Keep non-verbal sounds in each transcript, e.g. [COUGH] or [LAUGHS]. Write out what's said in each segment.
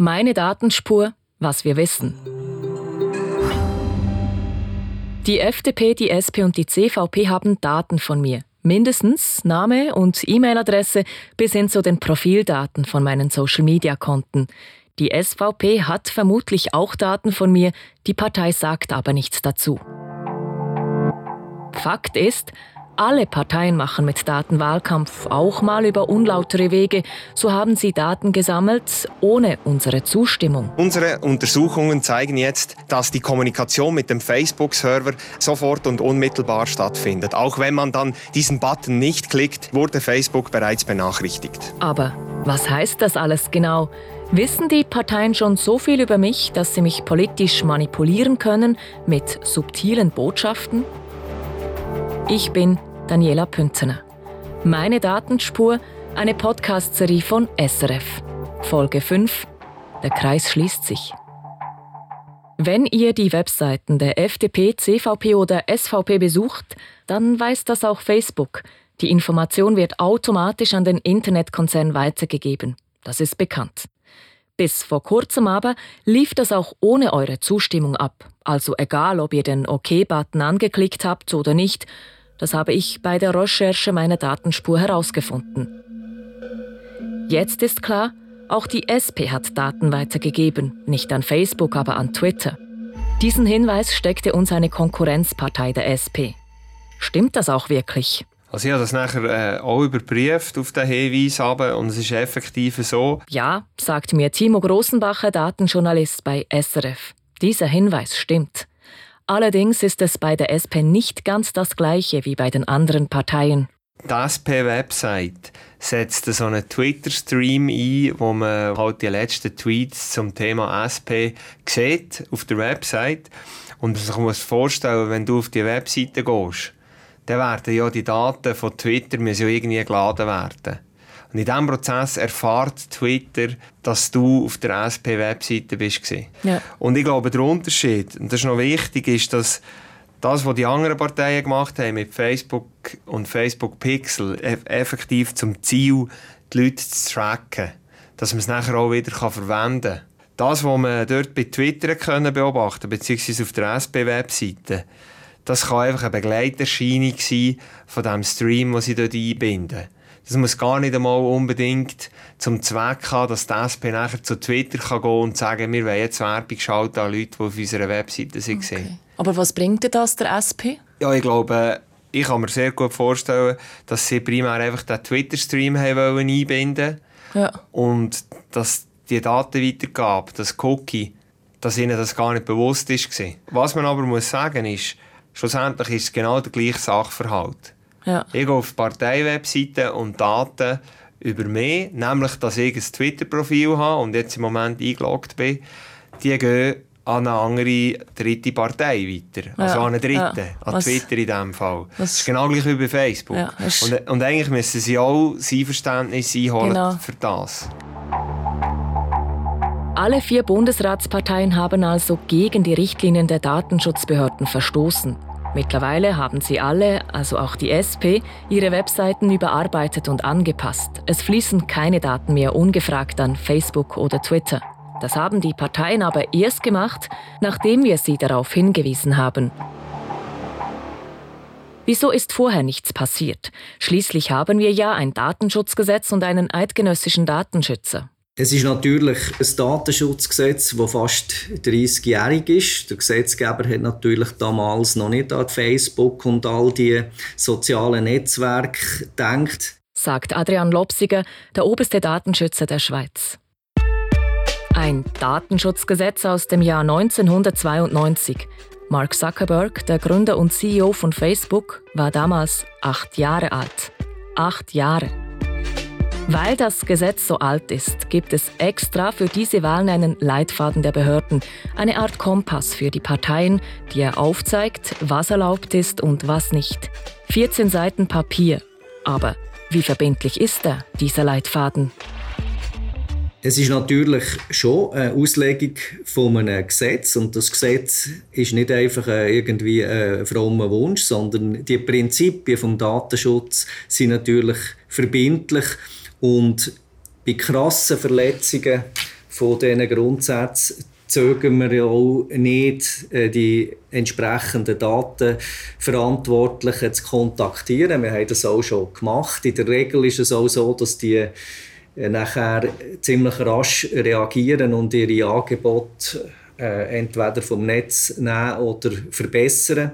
Meine Datenspur, was wir wissen. Die FDP, die SP und die CVP haben Daten von mir. Mindestens Name und E-Mail-Adresse bis hin zu den Profildaten von meinen Social-Media-Konten. Die SVP hat vermutlich auch Daten von mir, die Partei sagt aber nichts dazu. Fakt ist, alle Parteien machen mit Daten Wahlkampf, auch mal über unlautere Wege. So haben sie Daten gesammelt, ohne unsere Zustimmung. Unsere Untersuchungen zeigen jetzt, dass die Kommunikation mit dem Facebook-Server sofort und unmittelbar stattfindet. Auch wenn man dann diesen Button nicht klickt, wurde Facebook bereits benachrichtigt. Aber was heißt das alles genau? Wissen die Parteien schon so viel über mich, dass sie mich politisch manipulieren können mit subtilen Botschaften? Ich bin Daniela Pünzener. Meine Datenspur, eine Podcast-Serie von SRF. Folge 5. Der Kreis schließt sich. Wenn ihr die Webseiten der FDP, CVP oder SVP besucht, dann weiß das auch Facebook. Die Information wird automatisch an den Internetkonzern weitergegeben. Das ist bekannt. Bis vor kurzem aber lief das auch ohne eure Zustimmung ab. Also egal, ob ihr den OK-Button angeklickt habt oder nicht, das habe ich bei der Recherche meiner Datenspur herausgefunden. Jetzt ist klar, auch die SP hat Daten weitergegeben, nicht an Facebook, aber an Twitter. Diesen Hinweis steckte uns eine Konkurrenzpartei der SP. Stimmt das auch wirklich? Also ich habe das nachher äh, auch überprüft auf den Hinweis aber und es ist effektiv so. Ja, sagt mir Timo Grossenbacher, Datenjournalist bei SRF. Dieser Hinweis stimmt. Allerdings ist es bei der SP nicht ganz das gleiche wie bei den anderen Parteien. Die SP-Website setzt so einen Twitter-Stream ein, wo man halt die letzten Tweets zum Thema SP sieht auf der Website. Und sich muss vorstellen, wenn du auf die Webseite gehst, dann werden ja die Daten von Twitter müssen ja irgendwie geladen werden. Und in diesem Prozess erfahrt Twitter, dass du auf der SP-Webseite bist. Ja. Und ich glaube, der Unterschied, und das ist noch wichtig, ist, dass das, was die anderen Parteien gemacht haben mit Facebook und Facebook Pixel, effektiv zum Ziel, die Leute zu tracken, dass man es nachher auch wieder verwenden kann. Das, was man dort bei Twitter können beobachten beziehungsweise auf der SP-Webseite, das kann einfach eine Begleiterscheinung sein von dem Stream, den sie dort einbinden. Das muss gar nicht einmal unbedingt zum Zweck haben, dass die SP nachher zu Twitter kann gehen und sagen, wir wollen jetzt Werbung schalten an Leute, die auf unserer Webseite sind. Okay. Aber was bringt denn das der SP? Ja, ich glaube, ich kann mir sehr gut vorstellen, dass sie primär einfach den Twitter-Stream einbinden wollen. Ja. Und dass die Datenweitergabe, das Cookie, dass ihnen das gar nicht bewusst ist. Was man aber muss sagen ist, schlussendlich ist es genau der gleiche Sachverhalt. Ja. Ich gehe auf die Parteiwebseite und Daten über mich, nämlich, dass ich ein Twitter-Profil habe und jetzt im Moment eingeloggt bin, die gehen an eine andere dritte Partei weiter. Also ja. an eine dritte, ja. an Was? Twitter in diesem Fall. Was? Das ist genau gleich wie bei Facebook. Ja, und, und, eigentlich müssen sie auch sein Verständnis einholen genau. für das. Alle vier Bundesratsparteien haben also gegen die Richtlinien der Datenschutzbehörden verstoßen. Mittlerweile haben sie alle, also auch die SP, ihre Webseiten überarbeitet und angepasst. Es fließen keine Daten mehr ungefragt an Facebook oder Twitter. Das haben die Parteien aber erst gemacht, nachdem wir sie darauf hingewiesen haben. Wieso ist vorher nichts passiert? Schließlich haben wir ja ein Datenschutzgesetz und einen eidgenössischen Datenschützer. Es ist natürlich ein Datenschutzgesetz, das fast 30-jährig ist. Der Gesetzgeber hat natürlich damals noch nicht an Facebook und all die sozialen Netzwerke gedacht. Sagt Adrian Lopsiger, der oberste Datenschützer der Schweiz. Ein Datenschutzgesetz aus dem Jahr 1992. Mark Zuckerberg, der Gründer und CEO von Facebook, war damals acht Jahre alt. Acht Jahre. Weil das Gesetz so alt ist, gibt es extra für diese Wahlen einen Leitfaden der Behörden, eine Art Kompass für die Parteien, der aufzeigt, was erlaubt ist und was nicht. 14 Seiten Papier. Aber wie verbindlich ist er, dieser Leitfaden? Es ist natürlich schon eine Auslegung von einem Gesetz und das Gesetz ist nicht einfach irgendwie ein frommer Wunsch, sondern die Prinzipien vom Datenschutz sind natürlich verbindlich und bei krassen Verletzungen von diesen Grundsätzen zögern wir ja auch nicht, äh, die entsprechenden Datenverantwortlichen zu kontaktieren. Wir haben das auch schon gemacht. In der Regel ist es auch so, dass die äh, nachher ziemlich rasch reagieren und ihre Angebote äh, entweder vom Netz nehmen oder verbessern.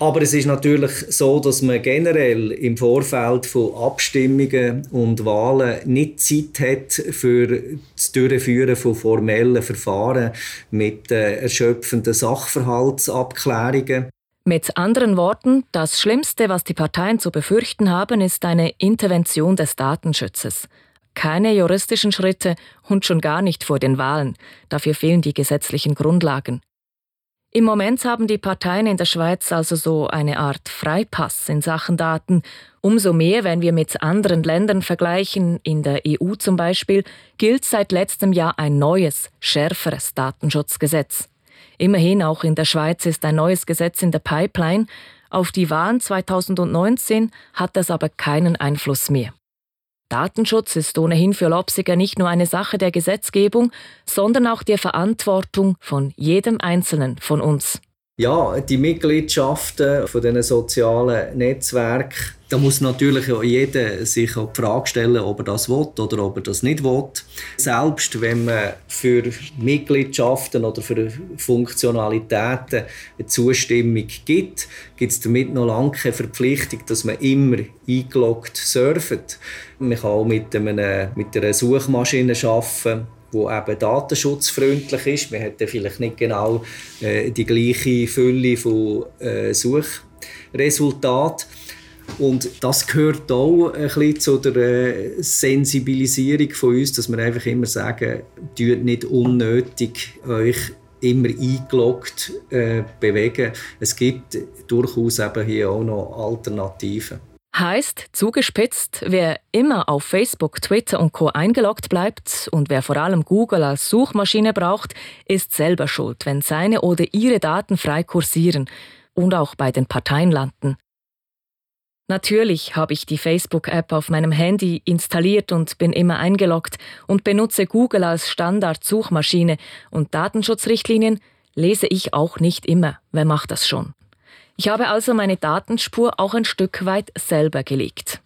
Aber es ist natürlich so, dass man generell im Vorfeld von Abstimmungen und Wahlen nicht Zeit hat für das Durchführen von formellen Verfahren mit äh, erschöpfenden Sachverhaltsabklärungen. Mit anderen Worten, das Schlimmste, was die Parteien zu befürchten haben, ist eine Intervention des Datenschutzes. Keine juristischen Schritte und schon gar nicht vor den Wahlen. Dafür fehlen die gesetzlichen Grundlagen. Im Moment haben die Parteien in der Schweiz also so eine Art Freipass in Sachen Daten. Umso mehr, wenn wir mit anderen Ländern vergleichen, in der EU zum Beispiel, gilt seit letztem Jahr ein neues, schärferes Datenschutzgesetz. Immerhin auch in der Schweiz ist ein neues Gesetz in der Pipeline. Auf die Wahlen 2019 hat das aber keinen Einfluss mehr. Datenschutz ist ohnehin für Lopsiger nicht nur eine Sache der Gesetzgebung, sondern auch der Verantwortung von jedem Einzelnen von uns. Ja, die Mitgliedschaften von diesen sozialen Netzwerken, da muss natürlich auch jeder sich auch die Frage stellen, ob er das will oder ob er das nicht will. Selbst wenn man für Mitgliedschaften oder für Funktionalitäten eine Zustimmung gibt, gibt es damit noch lange keine Verpflichtung, dass man immer eingeloggt surft. Man kann auch mit, einem, mit einer Suchmaschine arbeiten wo eben datenschutzfreundlich ist. Man hat vielleicht nicht genau äh, die gleiche Fülle von äh, Suchresultaten. Und das gehört auch ein bisschen zu der äh, Sensibilisierung von uns, dass wir einfach immer sagen, tut nicht unnötig euch immer eingeloggt äh, bewegen. Es gibt durchaus eben hier auch noch Alternativen. Heißt, zugespitzt, wer immer auf Facebook, Twitter und Co. eingeloggt bleibt und wer vor allem Google als Suchmaschine braucht, ist selber schuld, wenn seine oder ihre Daten frei kursieren und auch bei den Parteien landen. Natürlich habe ich die Facebook-App auf meinem Handy installiert und bin immer eingeloggt und benutze Google als Standard-Suchmaschine und Datenschutzrichtlinien lese ich auch nicht immer. Wer macht das schon? Ich habe also meine Datenspur auch ein Stück weit selber gelegt.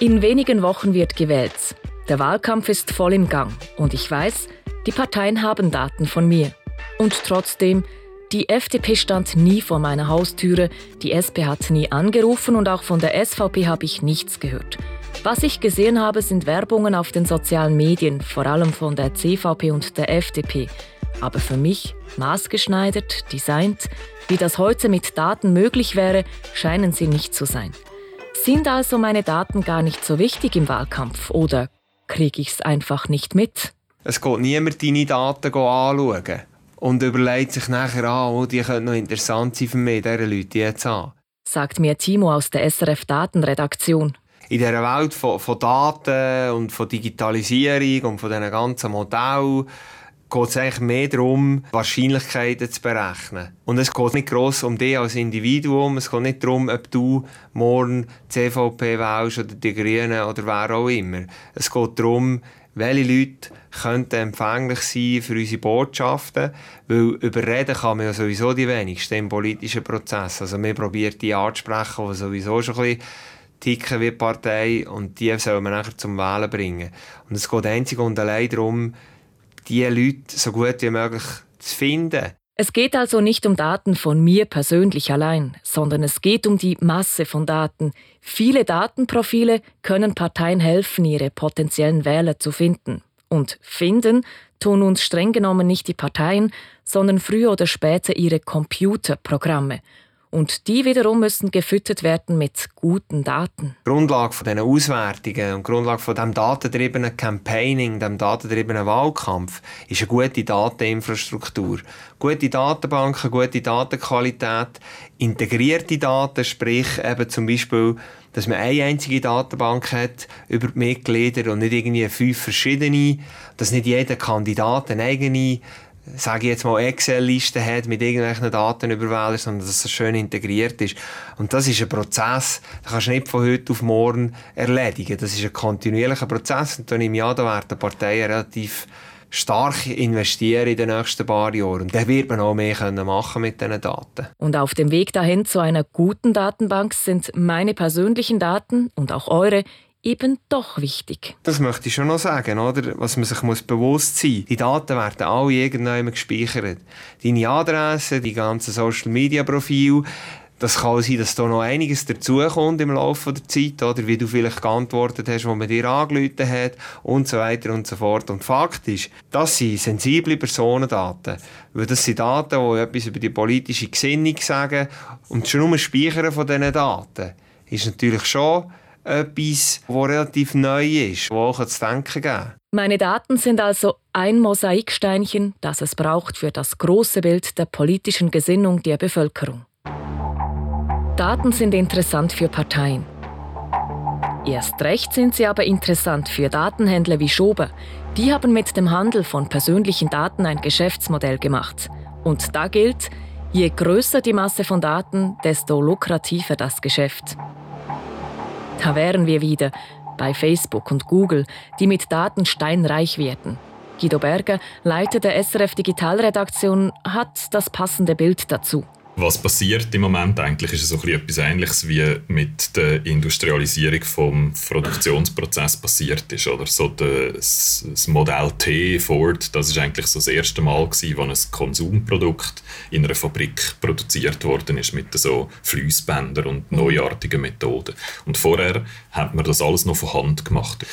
In wenigen Wochen wird gewählt. Der Wahlkampf ist voll im Gang und ich weiß, die Parteien haben Daten von mir. Und trotzdem, die FDP stand nie vor meiner Haustüre, die SP hat nie angerufen und auch von der SVP habe ich nichts gehört. Was ich gesehen habe, sind Werbungen auf den sozialen Medien, vor allem von der CVP und der FDP. Aber für mich, maßgeschneidert, designt, wie das heute mit Daten möglich wäre, scheinen sie nicht zu sein. Sind also meine Daten gar nicht so wichtig im Wahlkampf oder kriege ich es einfach nicht mit? Es geht niemand deine Daten anschauen und überlegt sich nachher an, oh, die könnten noch interessant sein für mich, diese Leute jetzt an. Sagt mir Timo aus der SRF Datenredaktion. In dieser Welt von, von Daten und von Digitalisierung und von diesen ganzen Modellen geht es eigentlich mehr darum, Wahrscheinlichkeiten zu berechnen. Und es geht nicht gross um dich als Individuum, es geht nicht darum, ob du morgen CVP wählst oder die Grünen oder wer auch immer. Es geht darum, welche Leute könnten empfänglich sein für unsere Botschaften, weil überreden kann man ja sowieso die wenigsten im politischen Prozess. Also man probiert die anzusprechen, die sowieso schon ein bisschen ticken wie Partei und die soll man nachher zum Wählen bringen. Und es geht einzig und allein darum, die Leute so gut wie möglich zu finden. Es geht also nicht um Daten von mir persönlich allein, sondern es geht um die Masse von Daten. Viele Datenprofile können Parteien helfen, ihre potenziellen Wähler zu finden. Und finden tun uns streng genommen nicht die Parteien, sondern früher oder später ihre Computerprogramme. Und die wiederum müssen gefüttert werden mit guten Daten. Die Grundlage von diesen Auswertungen und die Grundlage von dem datentriebenen Campaigning, dem datentriebenen Wahlkampf, ist eine gute Dateninfrastruktur. Gute Datenbanken, gute Datenqualität, integrierte Daten, sprich eben zum Beispiel, dass man eine einzige Datenbank hat über die Mitglieder und nicht irgendwie fünf verschiedene, dass nicht jeder Kandidat eine eigene sage ich jetzt mal, Excel-Liste hat mit irgendwelchen Daten über Wähler, sondern dass es schön integriert ist. Und das ist ein Prozess, den kannst du nicht von heute auf morgen erledigen. Das ist ein kontinuierlicher Prozess und dann im Jahr da werden Parteien relativ stark investieren in den nächsten paar Jahren. Und dann wird man auch mehr machen mit diesen Daten. Und auf dem Weg dahin zu einer guten Datenbank sind meine persönlichen Daten und auch eure eben doch wichtig. Das möchte ich schon noch sagen, oder? Was man sich muss bewusst sein muss. Die Daten werden alle irgendwann gespeichert. Deine Adresse, die ganzen Social Media Profile, das kann sein, dass da noch einiges dazukommt im Laufe der Zeit, oder wie du vielleicht geantwortet hast, wo man dir angerufen hat und so weiter und so fort. Und Fakt ist, das sind sensible Personendaten, weil das sind Daten, die etwas über die politische Gesinnung sagen und schon nur Speichern von diesen Daten ist natürlich schon etwas, das relativ neu ist, wo auch zu denken geben. Meine Daten sind also ein Mosaiksteinchen, das es braucht für das große Bild der politischen Gesinnung der Bevölkerung. Daten sind interessant für Parteien. Erst recht sind sie aber interessant für Datenhändler wie Schober. Die haben mit dem Handel von persönlichen Daten ein Geschäftsmodell gemacht. Und da gilt, je größer die Masse von Daten, desto lukrativer das Geschäft. Da wären wir wieder bei Facebook und Google, die mit Daten steinreich werden. Guido Berger, Leiter der SRF Digitalredaktion, hat das passende Bild dazu was passiert im Moment eigentlich, ist so etwas Ähnliches wie mit der Industrialisierung vom Produktionsprozess passiert ist. Oder so das, das Modell T Ford, das ist eigentlich so das erste Mal gewesen, wo ein Konsumprodukt in einer Fabrik produziert worden ist mit so Fließbändern und neuartigen Methoden. Und vorher hat man das alles noch von Hand gemacht.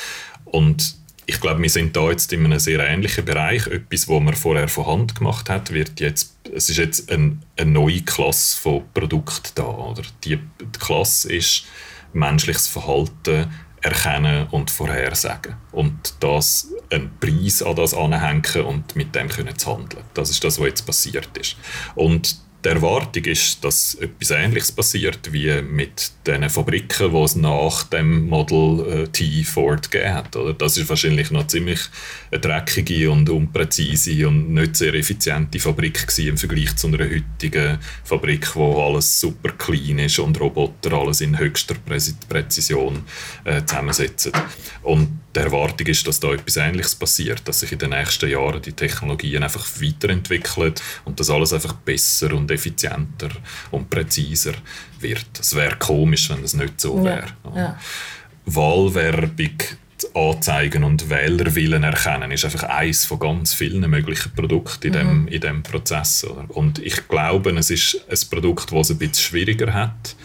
Und ich glaube, wir sind da jetzt in einem sehr ähnlichen Bereich. Etwas, was man vorher von Hand gemacht hat, wird jetzt, es ist jetzt ein, eine neue Klasse von Produkten da. Oder? Die, die Klasse ist menschliches Verhalten erkennen und vorhersagen. Und das einen Preis an das anhängen und mit dem können zu handeln. Das ist das, was jetzt passiert ist. Und die Erwartung ist, dass etwas Ähnliches passiert wie mit den Fabriken, die es nach dem Model äh, T Ford. Oder? Das ist wahrscheinlich noch ziemlich eine dreckige und unpräzise und nicht sehr effiziente Fabrik im Vergleich zu einer heutigen Fabrik, wo alles super clean ist und Roboter alles in höchster Präzision äh, zusammensetzen. Und die Erwartung ist, dass da etwas Ähnliches passiert, dass sich in den nächsten Jahren die Technologien einfach weiterentwickeln und dass alles einfach besser und effizienter und präziser wird. Es wäre komisch, wenn es nicht so wäre. Ja. Ja. Wahlwerbung anzeigen und Wählerwillen erkennen, ist einfach eines von ganz vielen möglichen Produkten in, dem, mhm. in dem Prozess. Und ich glaube, es ist ein Produkt, das es ein bisschen schwieriger hat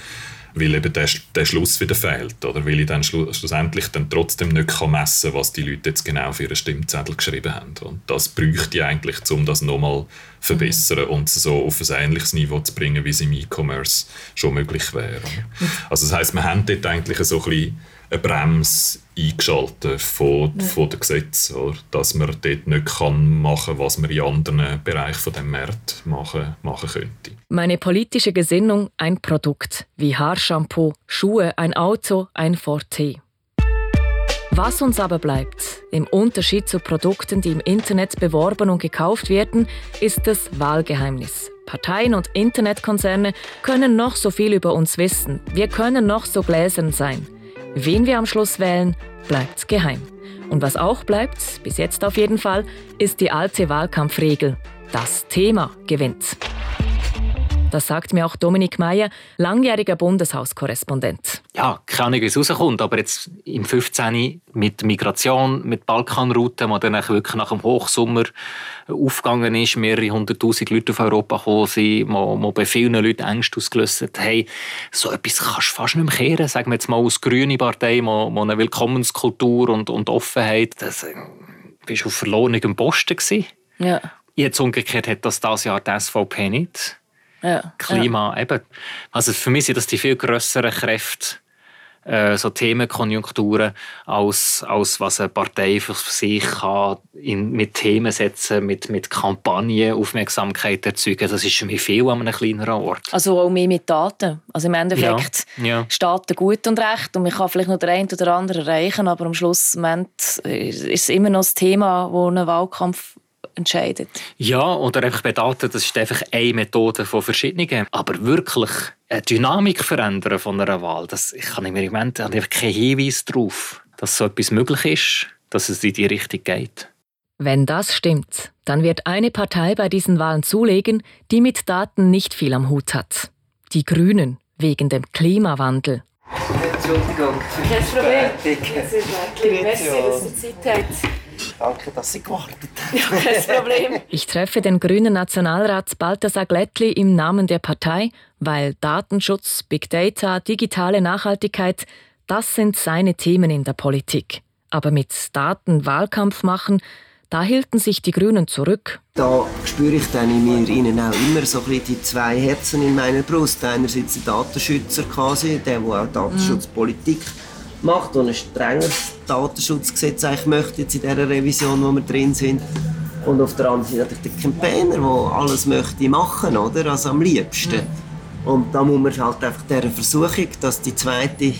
weil eben der, der Schluss wieder fehlt. Oder weil ich dann schlussendlich dann trotzdem nicht kann messen kann, was die Leute jetzt genau für ihren Stimmzettel geschrieben haben. Und das bräuchte ich eigentlich, um das nochmal zu verbessern und so auf ein ähnliches Niveau zu bringen, wie es im E-Commerce schon möglich wäre. Also das heißt, wir haben dort eigentlich so ein bisschen eine Bremse eingeschaltet von, ja. von den Gesetzen, oder? dass man dort nicht kann machen kann, was man in anderen Bereichen von dem Markt machen, machen könnte. Meine politische Gesinnung ein Produkt, wie Haarshampoo, Schuhe, ein Auto, ein Forte. Was uns aber bleibt, im Unterschied zu Produkten, die im Internet beworben und gekauft werden, ist das Wahlgeheimnis. Parteien und Internetkonzerne können noch so viel über uns wissen. Wir können noch so gläsern sein. Wen wir am Schluss wählen, bleibt geheim. Und was auch bleibt, bis jetzt auf jeden Fall, ist die alte Wahlkampfregel. Das Thema gewinnt. Das sagt mir auch Dominik Meyer, langjähriger Bundeshauskorrespondent. Ja, keine Ahnung, wie es rauskommt, aber jetzt im 15. mit Migration, mit Balkanrouten, die dann wirklich nach dem Hochsommer aufgegangen ist, mehrere hunderttausend Leute auf Europa gekommen sind, wo, wo bei vielen Leuten Ängste ausgelöst hat, hey, so etwas kannst du fast nicht mehr kehren, sagen wir jetzt mal als grüne Partei, wo, wo eine Willkommenskultur und, und Offenheit, das äh, bist du auf verlorenem Posten gewesen. Ja. Jetzt umgekehrt hat das dieses Jahr die SVP nicht. Ja, Klima, ja. eben. Also für mich sind das die viel größeren Kräfte, äh, so Themenkonjunkturen, als, als was eine Partei für sich kann in, mit Themen setzen, mit, mit Kampagnen Aufmerksamkeit erzeugen. Das ist für mich viel an einem kleineren Ort. Also auch mehr mit Daten. Also im Endeffekt ja, steht gut und recht und man kann vielleicht noch den einen oder anderen erreichen, aber am Schluss ist es immer noch das Thema, wo ein Wahlkampf entscheidet. Ja, oder einfach bedaten, das ist einfach eine Methode von verschiedenen. Aber wirklich eine Dynamik verändern von einer Wahl, das kann ich mir im Moment einfach keinen Hinweis darauf, dass so etwas möglich ist, dass es in die Richtung geht. Wenn das stimmt, dann wird eine Partei bei diesen Wahlen zulegen, die mit Daten nicht viel am Hut hat. Die Grünen, wegen dem Klimawandel. Entschuldigung. Kein Problem. Merci, dass ihr Zeit habt. Danke, dass Sie gewartet haben. Ja, kein Problem. [LAUGHS] Ich treffe den grünen Nationalrat Balthasar Glättli im Namen der Partei, weil Datenschutz, Big Data, digitale Nachhaltigkeit, das sind seine Themen in der Politik. Aber mit Daten Wahlkampf machen, da hielten sich die Grünen zurück. Da spüre ich dann in mir ihnen auch immer so ein die zwei Herzen in meiner Brust. Einerseits der Datenschützer quasi, der, der auch Datenschutzpolitik mhm. Macht und ein strengeres Datenschutzgesetz eigentlich möchte jetzt in dieser Revision, wo wir drin sind. Und auf der anderen Seite natürlich der Campaigner, der alles möchte machen, oder? Also am liebsten. Mhm. Und da muss man halt einfach dieser Versuchung, dass die zweite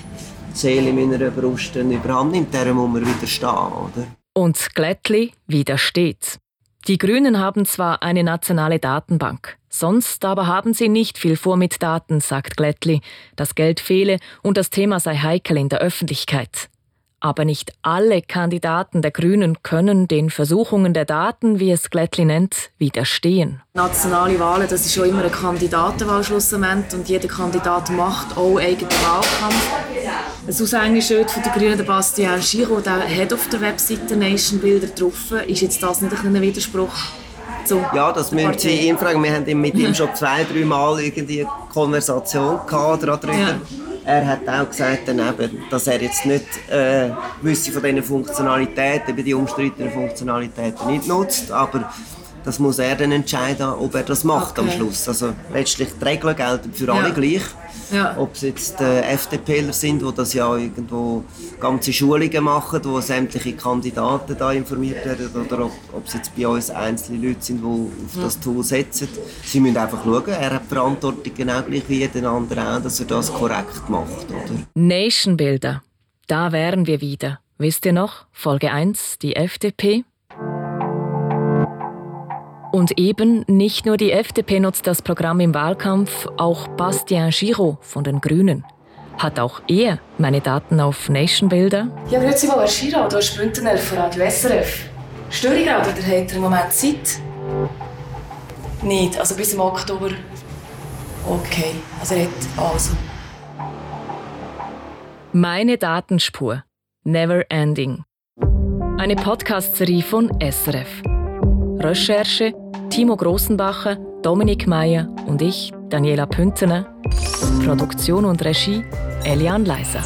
Seele in meiner Brust überhand nimmt, der muss man widerstehen, oder? Und Glättli widersteht. Die Grünen haben zwar eine nationale Datenbank, sonst aber haben sie nicht viel vor mit Daten, sagt Glättli. Das Geld fehle und das Thema sei heikel in der Öffentlichkeit. Aber nicht alle Kandidaten der Grünen können den Versuchungen der Daten, wie es Glättli nennt, widerstehen. Nationale Wahlen, das ist schon immer eine Kandidatenwahl schlussendlich und jeder Kandidat macht auch eigenen Wahlkampf. Ein Aushängeschild von der Grünen, der Bastian Giro, der hat auf der Webseite Nation Bilder drauf. Ist jetzt das nicht ein Widerspruch? ja, das müssen Sie ihn fragen. Wir haben mit ihm [LAUGHS] schon zwei, drei Mal irgendwie eine Konversation gehabt darüber. Ja. Er hat auch gesagt, daneben, dass er jetzt nicht äh, gewisse von diesen Funktionalitäten, die umstrittenen Funktionalitäten nicht nutzt, aber das muss er dann entscheiden, ob er das macht okay. am Schluss. Also letztlich die Regeln gelten für alle ja. gleich. Ja. Ob es jetzt äh, FDPler sind, die das ja irgendwo ganze Schulungen machen, wo sämtliche Kandidaten da informiert werden, oder ob, ob es jetzt bei uns einzelne Leute sind, die auf ja. das Tool setzen. Sie müssen einfach schauen, er hat Verantwortung genau gleich wie jeder andere auch, dass er das korrekt macht. Oder? Nationbilder, da wären wir wieder. Wisst ihr noch? Folge 1, die FDP. Und eben nicht nur die FDP nutzt das Programm im Wahlkampf, auch Bastien Giraud von den Grünen. Hat auch er meine Daten auf Nationbilder? Ja, grüezi mal, Herr Giraud, hier ist Bündner von Radio SRF. Störe ich gerade oder hat er im Moment Zeit? Nicht, also bis im Oktober. Okay, also er hat also. Meine Datenspur. Never Ending. Eine Podcast-Serie von SRF. Recherche Timo Grossenbacher, Dominik Meyer und ich, Daniela Püntener. Produktion und Regie Elian Leiser.